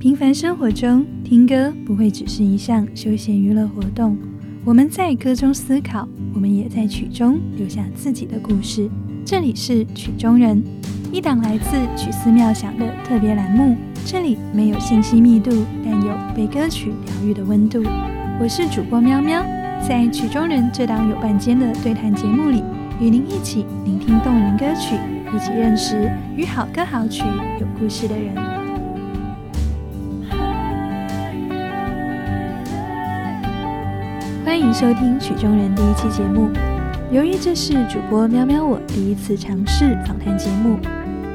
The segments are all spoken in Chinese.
平凡生活中，听歌不会只是一项休闲娱乐活动。我们在歌中思考，我们也在曲中留下自己的故事。这里是曲中人，一档来自曲思妙想的特别栏目。这里没有信息密度，但有被歌曲疗愈的温度。我是主播喵喵，在曲中人这档有半间的对谈节目里，与您一起聆听动人歌曲，一起认识与好歌好曲有故事的人。欢迎收听曲中人第一期节目。由于这是主播喵喵我第一次尝试访谈节目，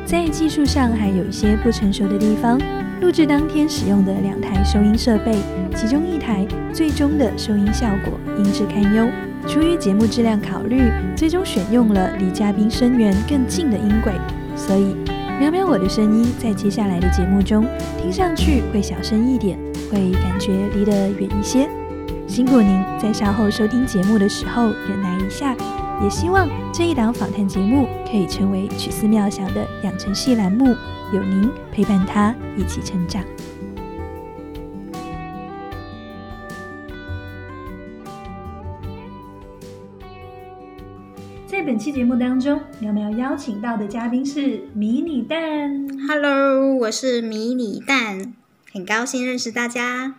在技术上还有一些不成熟的地方。录制当天使用的两台收音设备，其中一台最终的收音效果音质堪忧。出于节目质量考虑，最终选用了离嘉宾声源更近的音轨，所以喵喵我的声音在接下来的节目中听上去会小声一点，会感觉离得远一些。辛苦您在稍后收听节目的时候忍耐一下，也希望这一档访谈节目可以成为曲思妙想的养成系栏目，有您陪伴他一起成长。在本期节目当中，苗苗邀请到的嘉宾是迷你蛋。Hello，我是迷你蛋，很高兴认识大家。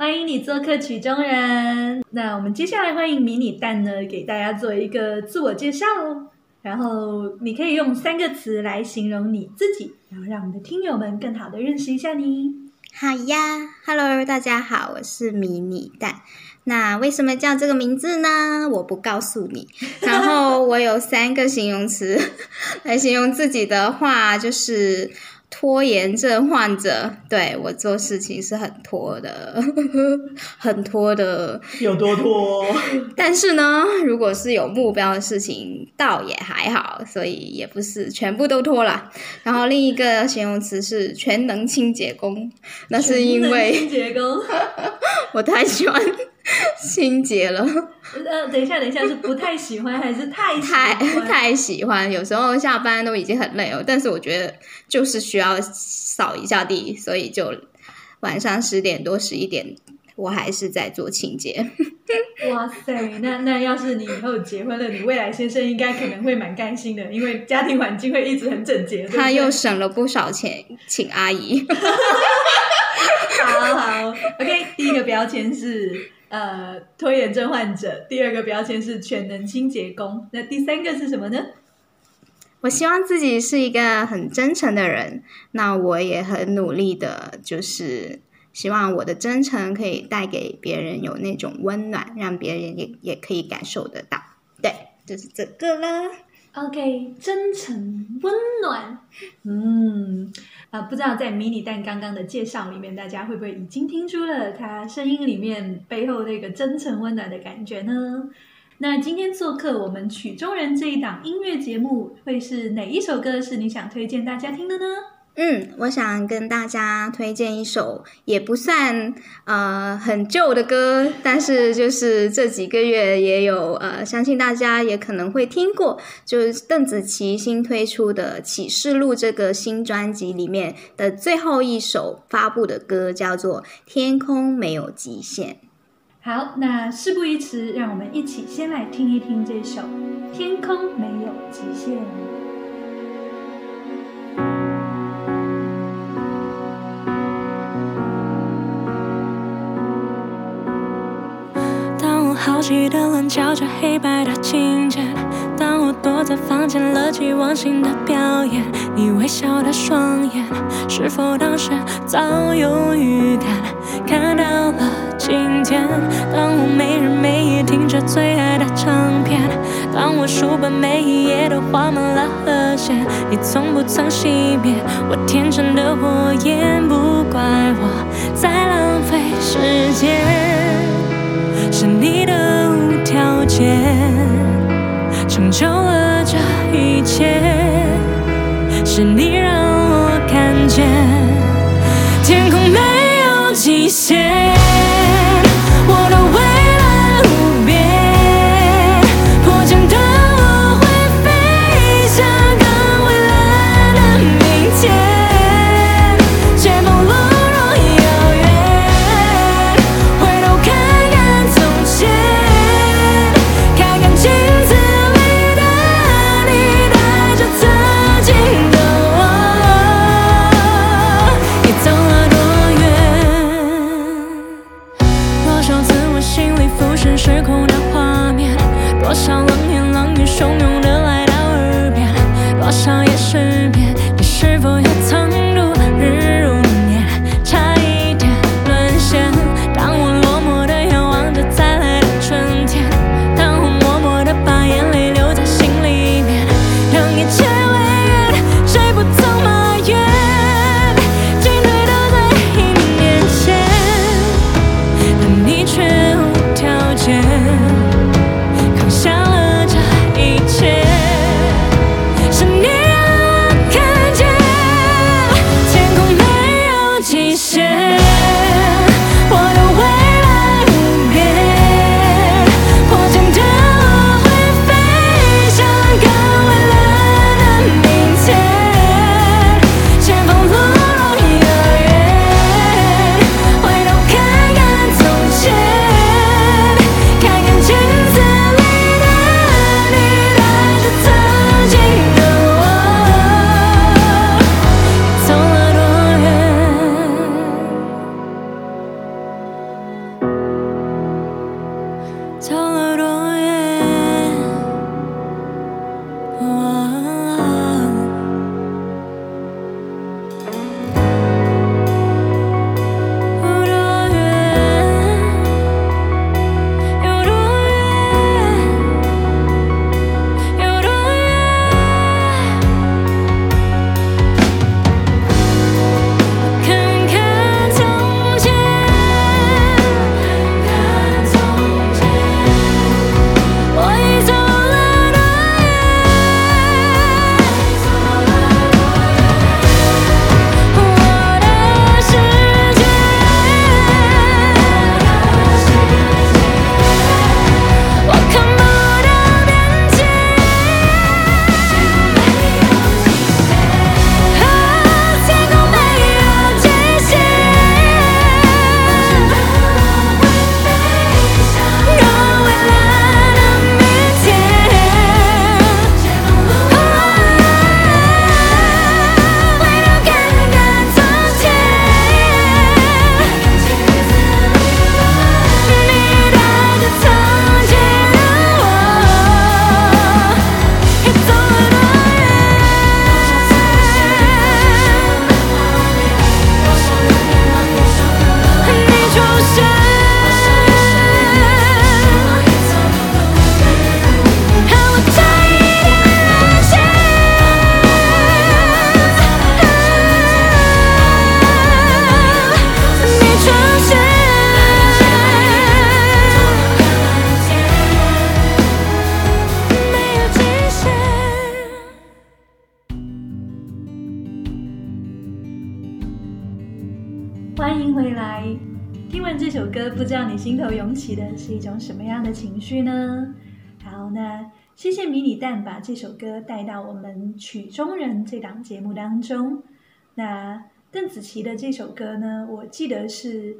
欢迎你做客曲中人。那我们接下来欢迎迷你蛋呢，给大家做一个自我介绍哦。然后你可以用三个词来形容你自己，然后让我们的听友们更好的认识一下你。好呀，Hello，大家好，我是迷你蛋。那为什么叫这个名字呢？我不告诉你。然后我有三个形容词 来形容自己的话，就是拖延症患者。对我做事情是很拖的，很拖的。有多拖？但是呢，如果是有目标的事情，倒也还好，所以也不是全部都拖了。然后另一个形容词是全能清洁工，那是因清为洁工。我太喜欢 清洁了，呃，等一下，等一下，是不太喜欢还是太喜太欢？太喜欢。有时候下班都已经很累了，但是我觉得就是需要扫一下地，所以就晚上十点多十一点，我还是在做清洁。哇塞，那那要是你以后结婚了，你未来先生应该可能会蛮开心的，因为家庭环境会一直很整洁。对不对他又省了不少钱，请阿姨。好好，OK。第一个标签是呃拖延症患者，第二个标签是全能清洁工，那第三个是什么呢？我希望自己是一个很真诚的人，那我也很努力的，就是希望我的真诚可以带给别人有那种温暖，让别人也也可以感受得到。对，就是这个了。OK，真诚温暖，嗯啊、不知道在迷你蛋刚刚的介绍里面，大家会不会已经听出了他声音里面背后那个真诚温暖的感觉呢？那今天做客我们曲中人这一档音乐节目，会是哪一首歌是你想推荐大家听的呢？嗯，我想跟大家推荐一首也不算呃很旧的歌，但是就是这几个月也有呃，相信大家也可能会听过，就是邓紫棋新推出的《启示录》这个新专辑里面的最后一首发布的歌，叫做《天空没有极限》。好，那事不宜迟，让我们一起先来听一听这首《天空没有极限》。好奇的棱角着黑白的情节，当我躲在房间乐极忘形的表演，你微笑的双眼，是否当时早有预感？看到了今天，当我没日没夜听着最爱的唱片，当我书本每一页都画满了和弦，你从不曾熄灭我天真的火焰，不怪我在浪费时间。是你的无条件成就了这一切，是你让我看见天空没有极限。心头涌起的是一种什么样的情绪呢？好，那谢谢迷你蛋把这首歌带到我们曲中人这档节目当中。那邓紫棋的这首歌呢，我记得是《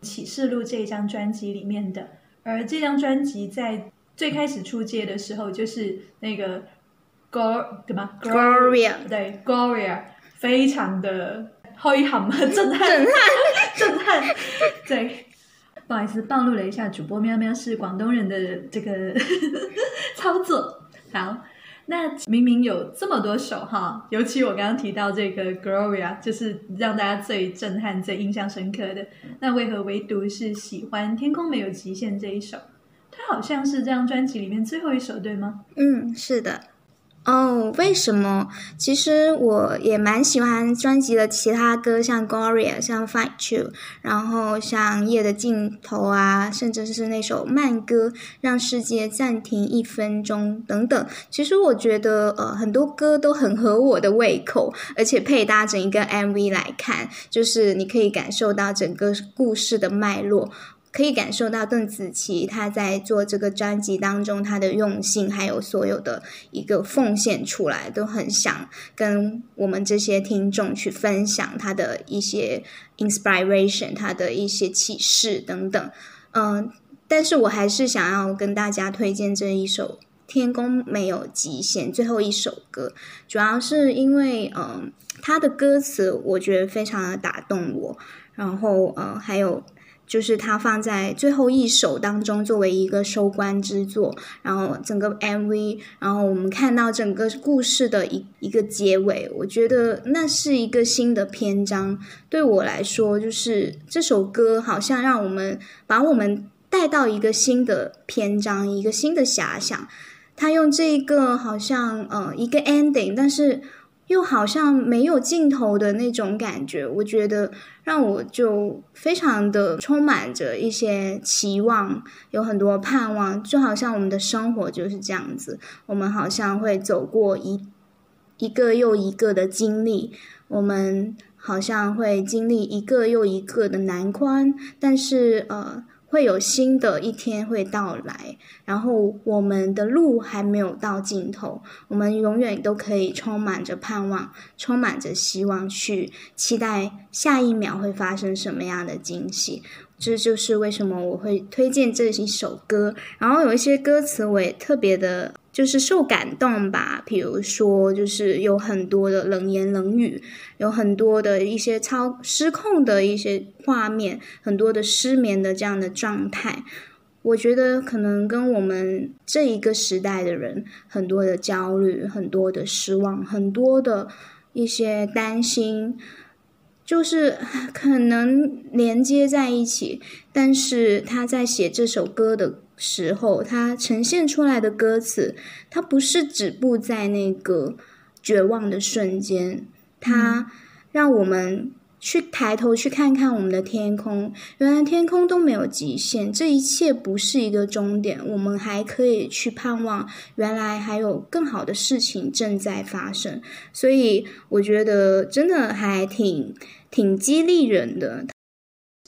启示录》这张专辑里面的，而这张专辑在最开始出街的时候，就是那个 Gor 对吗 Gloria 对 Gloria，非常的震撼，震撼，震撼，对。不好意思，暴露了一下，主播喵喵是广东人的这个 操作。好，那明明有这么多首哈，尤其我刚刚提到这个 Gloria，就是让大家最震撼、最印象深刻的。那为何唯独是喜欢《天空没有极限》这一首？它好像是这张专辑里面最后一首，对吗？嗯，是的。哦，为什么？其实我也蛮喜欢专辑的其他歌，像《Gloria》、像《Fight You》，然后像《夜的尽头》啊，甚至是那首慢歌《让世界暂停一分钟》等等。其实我觉得，呃，很多歌都很合我的胃口，而且配搭整一个 MV 来看，就是你可以感受到整个故事的脉络。可以感受到邓紫棋她在做这个专辑当中她的用心，还有所有的一个奉献出来，都很想跟我们这些听众去分享她的一些 inspiration，她的一些启示等等。嗯，但是我还是想要跟大家推荐这一首《天空没有极限》最后一首歌，主要是因为嗯，它的歌词我觉得非常的打动我，然后呃还有。就是它放在最后一首当中，作为一个收官之作，然后整个 MV，然后我们看到整个故事的一一个结尾，我觉得那是一个新的篇章。对我来说，就是这首歌好像让我们把我们带到一个新的篇章，一个新的遐想。他用这个好像呃一个 ending，但是。又好像没有尽头的那种感觉，我觉得让我就非常的充满着一些期望，有很多盼望，就好像我们的生活就是这样子，我们好像会走过一一个又一个的经历，我们好像会经历一个又一个的难关，但是呃。会有新的一天会到来，然后我们的路还没有到尽头，我们永远都可以充满着盼望，充满着希望，去期待下一秒会发生什么样的惊喜。这就是为什么我会推荐这一首歌，然后有一些歌词我也特别的。就是受感动吧，比如说，就是有很多的冷言冷语，有很多的一些超失控的一些画面，很多的失眠的这样的状态。我觉得可能跟我们这一个时代的人很多的焦虑、很多的失望、很多的一些担心，就是可能连接在一起。但是他在写这首歌的。时候，它呈现出来的歌词，它不是止步在那个绝望的瞬间，它让我们去抬头去看看我们的天空，原来天空都没有极限，这一切不是一个终点，我们还可以去盼望，原来还有更好的事情正在发生，所以我觉得真的还挺挺激励人的。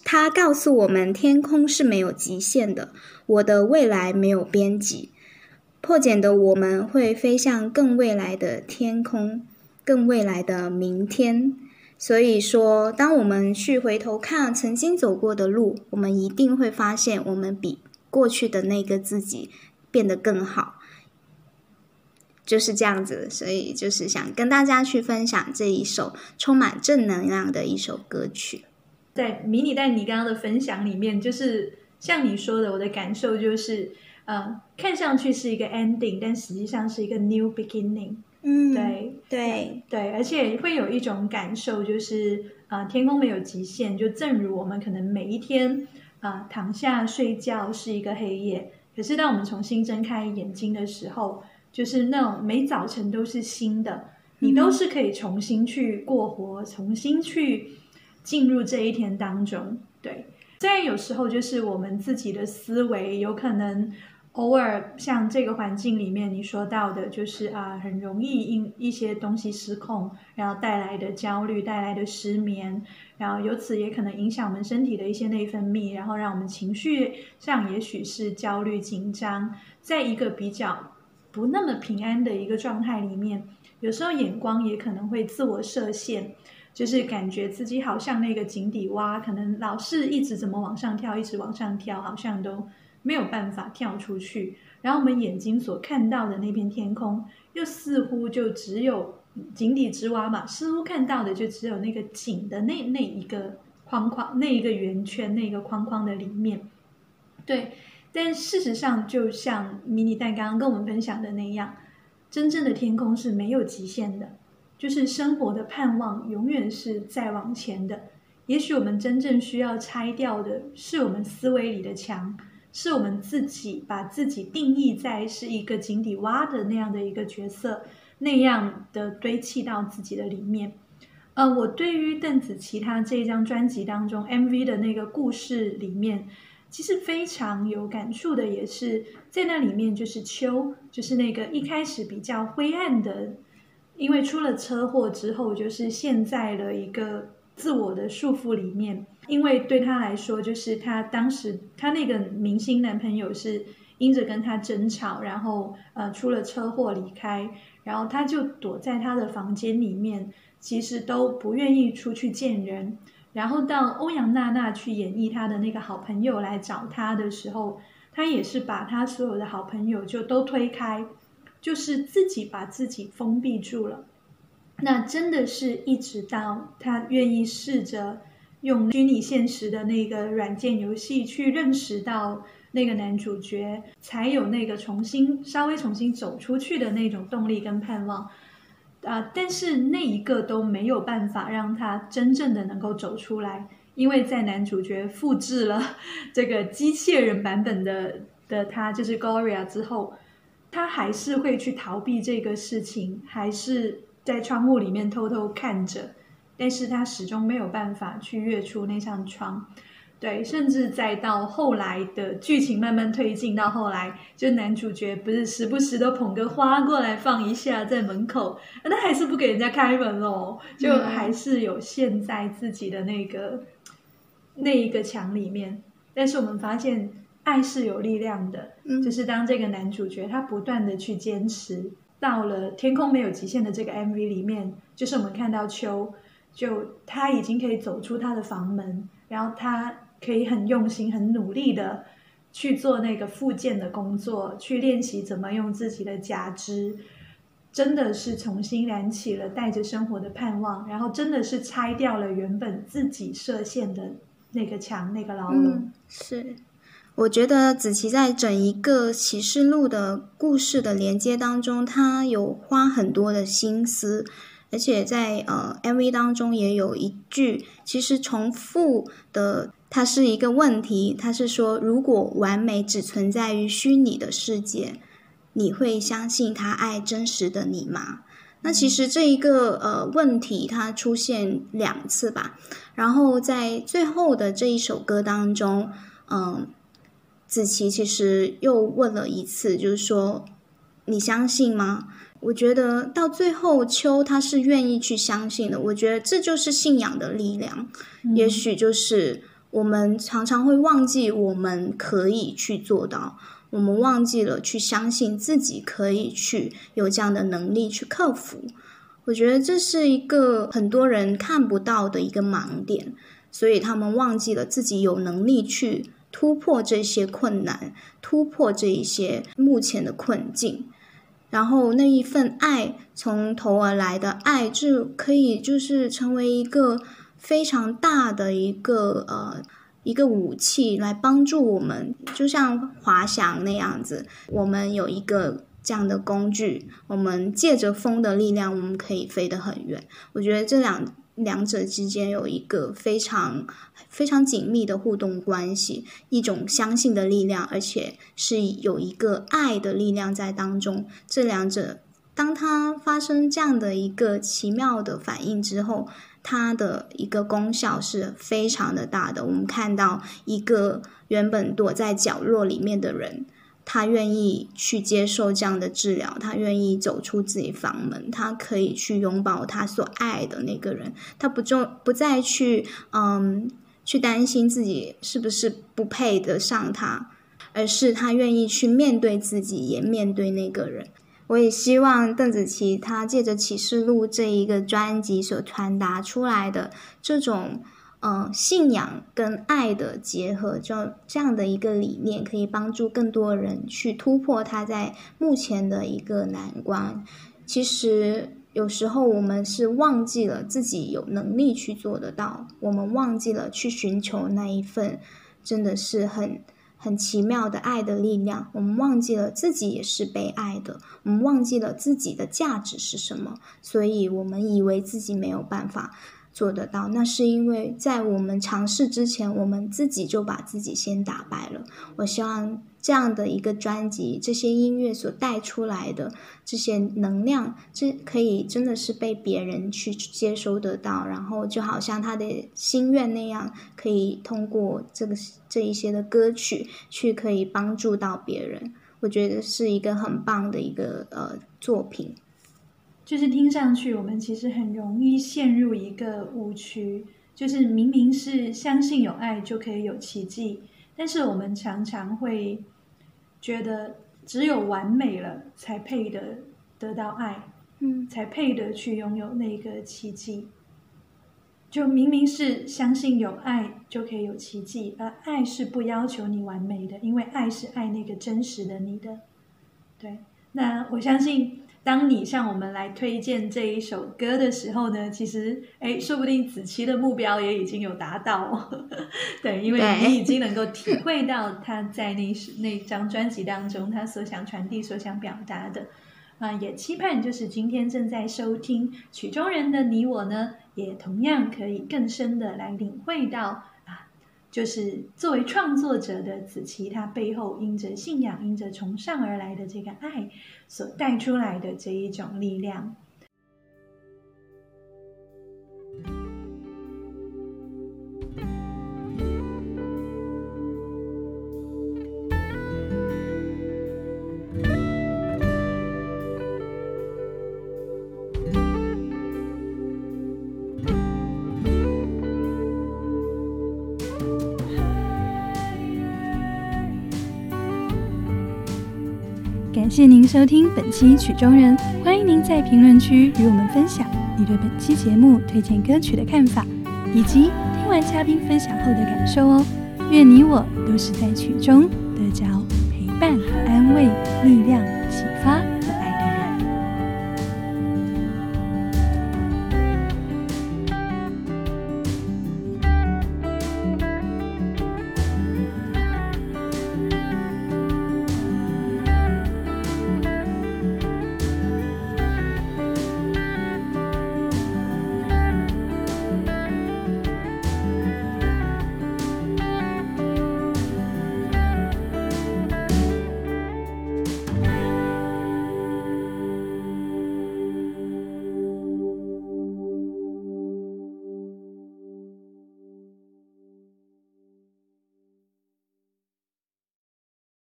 他告诉我们，天空是没有极限的。我的未来没有边际。破茧的我们会飞向更未来的天空，更未来的明天。所以说，当我们去回头看曾经走过的路，我们一定会发现，我们比过去的那个自己变得更好。就是这样子，所以就是想跟大家去分享这一首充满正能量的一首歌曲。在迷你带你刚刚的分享里面，就是像你说的，我的感受就是，呃，看上去是一个 ending，但实际上是一个 new beginning。嗯，对对对，而且会有一种感受，就是啊，天空没有极限。就正如我们可能每一天啊躺下睡觉是一个黑夜，可是当我们重新睁开眼睛的时候，就是那种每早晨都是新的，你都是可以重新去过活，重新去。进入这一天当中，对，虽然有时候就是我们自己的思维有可能，偶尔像这个环境里面你说到的，就是啊，很容易因一些东西失控，然后带来的焦虑、带来的失眠，然后由此也可能影响我们身体的一些内分泌，然后让我们情绪上也许是焦虑、紧张，在一个比较不那么平安的一个状态里面，有时候眼光也可能会自我设限，就是感觉自己好像那个井底蛙，可能老是一直怎么往上跳，一直往上跳，好像都。没有办法跳出去，然后我们眼睛所看到的那片天空，又似乎就只有井底之蛙嘛，似乎看到的就只有那个井的那那一个框框，那一个圆圈，那个框框的里面。对，但事实上，就像迷你蛋刚刚跟我们分享的那样，真正的天空是没有极限的，就是生活的盼望永远是在往前的。也许我们真正需要拆掉的是我们思维里的墙。是我们自己把自己定义在是一个井底蛙的那样的一个角色，那样的堆砌到自己的里面。呃，我对于邓紫棋她这张专辑当中 MV 的那个故事里面，其实非常有感触的，也是在那里面就是秋，就是那个一开始比较灰暗的，因为出了车祸之后，就是陷在了一个自我的束缚里面。因为对他来说，就是他当时他那个明星男朋友是因着跟他争吵，然后呃出了车祸离开，然后他就躲在他的房间里面，其实都不愿意出去见人。然后到欧阳娜娜去演绎她的那个好朋友来找她的时候，她也是把她所有的好朋友就都推开，就是自己把自己封闭住了。那真的是一直到他愿意试着。用虚拟现实的那个软件游戏去认识到那个男主角，才有那个重新稍微重新走出去的那种动力跟盼望，啊！但是那一个都没有办法让他真正的能够走出来，因为在男主角复制了 这个机器人版本的的他，就是 Gloria 之后，他还是会去逃避这个事情，还是在窗户里面偷偷看着。但是他始终没有办法去跃出那扇窗，对，甚至再到后来的剧情慢慢推进到后来，就男主角不是时不时都捧个花过来放一下在门口，那还是不给人家开门哦，就还是有陷在自己的那个那一个墙里面。但是我们发现爱是有力量的，就是当这个男主角他不断的去坚持，到了天空没有极限的这个 MV 里面，就是我们看到秋。就他已经可以走出他的房门，然后他可以很用心、很努力的去做那个复健的工作，去练习怎么用自己的假肢，真的是重新燃起了带着生活的盼望，然后真的是拆掉了原本自己设限的那个墙、那个牢笼。是，我觉得子琪在整一个启示录的故事的连接当中，他有花很多的心思。而且在呃 MV 当中也有一句，其实重复的，它是一个问题。它是说，如果完美只存在于虚拟的世界，你会相信他爱真实的你吗？那其实这一个呃问题，它出现两次吧。然后在最后的这一首歌当中，嗯，子琪其实又问了一次，就是说，你相信吗？我觉得到最后，秋他是愿意去相信的。我觉得这就是信仰的力量。也许就是我们常常会忘记，我们可以去做到，我们忘记了去相信自己可以去有这样的能力去克服。我觉得这是一个很多人看不到的一个盲点，所以他们忘记了自己有能力去突破这些困难，突破这一些目前的困境。然后那一份爱从头而来的爱，就可以就是成为一个非常大的一个呃一个武器，来帮助我们，就像滑翔那样子。我们有一个这样的工具，我们借着风的力量，我们可以飞得很远。我觉得这两。两者之间有一个非常非常紧密的互动关系，一种相信的力量，而且是有一个爱的力量在当中。这两者，当它发生这样的一个奇妙的反应之后，它的一个功效是非常的大的。我们看到一个原本躲在角落里面的人，他愿意去接受这样的治疗，他愿意走出自己房门，他可以去拥抱他所爱的那个人，他不就不再去嗯去担心自己是不是不配得上他，而是他愿意去面对自己，也面对那个人。我也希望邓紫棋她借着《启示录》这一个专辑所传达出来的这种。嗯，信仰跟爱的结合，就这样的一个理念，可以帮助更多人去突破他在目前的一个难关。其实有时候我们是忘记了自己有能力去做得到，我们忘记了去寻求那一份真的是很很奇妙的爱的力量。我们忘记了自己也是被爱的，我们忘记了自己的价值是什么，所以我们以为自己没有办法。做得到，那是因为在我们尝试之前，我们自己就把自己先打败了。我希望这样的一个专辑，这些音乐所带出来的这些能量，这可以真的是被别人去接收得到，然后就好像他的心愿那样，可以通过这个这一些的歌曲去可以帮助到别人。我觉得是一个很棒的一个呃作品。就是听上去，我们其实很容易陷入一个误区，就是明明是相信有爱就可以有奇迹，但是我们常常会觉得只有完美了才配得得到爱，嗯，才配得去拥有那个奇迹。就明明是相信有爱就可以有奇迹，而爱是不要求你完美的，因为爱是爱那个真实的你的。对，那我相信。当你向我们来推荐这一首歌的时候呢，其实哎，说不定子期的目标也已经有达到，对，因为你已经能够体会到他在那 那张专辑当中他所想传递、所想表达的啊，也期盼就是今天正在收听曲中人的你我呢，也同样可以更深的来领会到。就是作为创作者的子琪，他背后因着信仰、因着从上而来的这个爱，所带出来的这一种力量。谢您收听本期《曲中人》，欢迎您在评论区与我们分享你对本期节目推荐歌曲的看法，以及听完嘉宾分享后的感受哦。愿你我都是在曲中得着陪伴、安慰、力量、